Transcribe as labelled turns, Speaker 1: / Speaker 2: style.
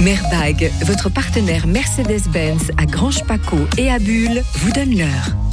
Speaker 1: Merbag, votre partenaire Mercedes-Benz à Grange Paco et à Bulle, vous donne l'heure.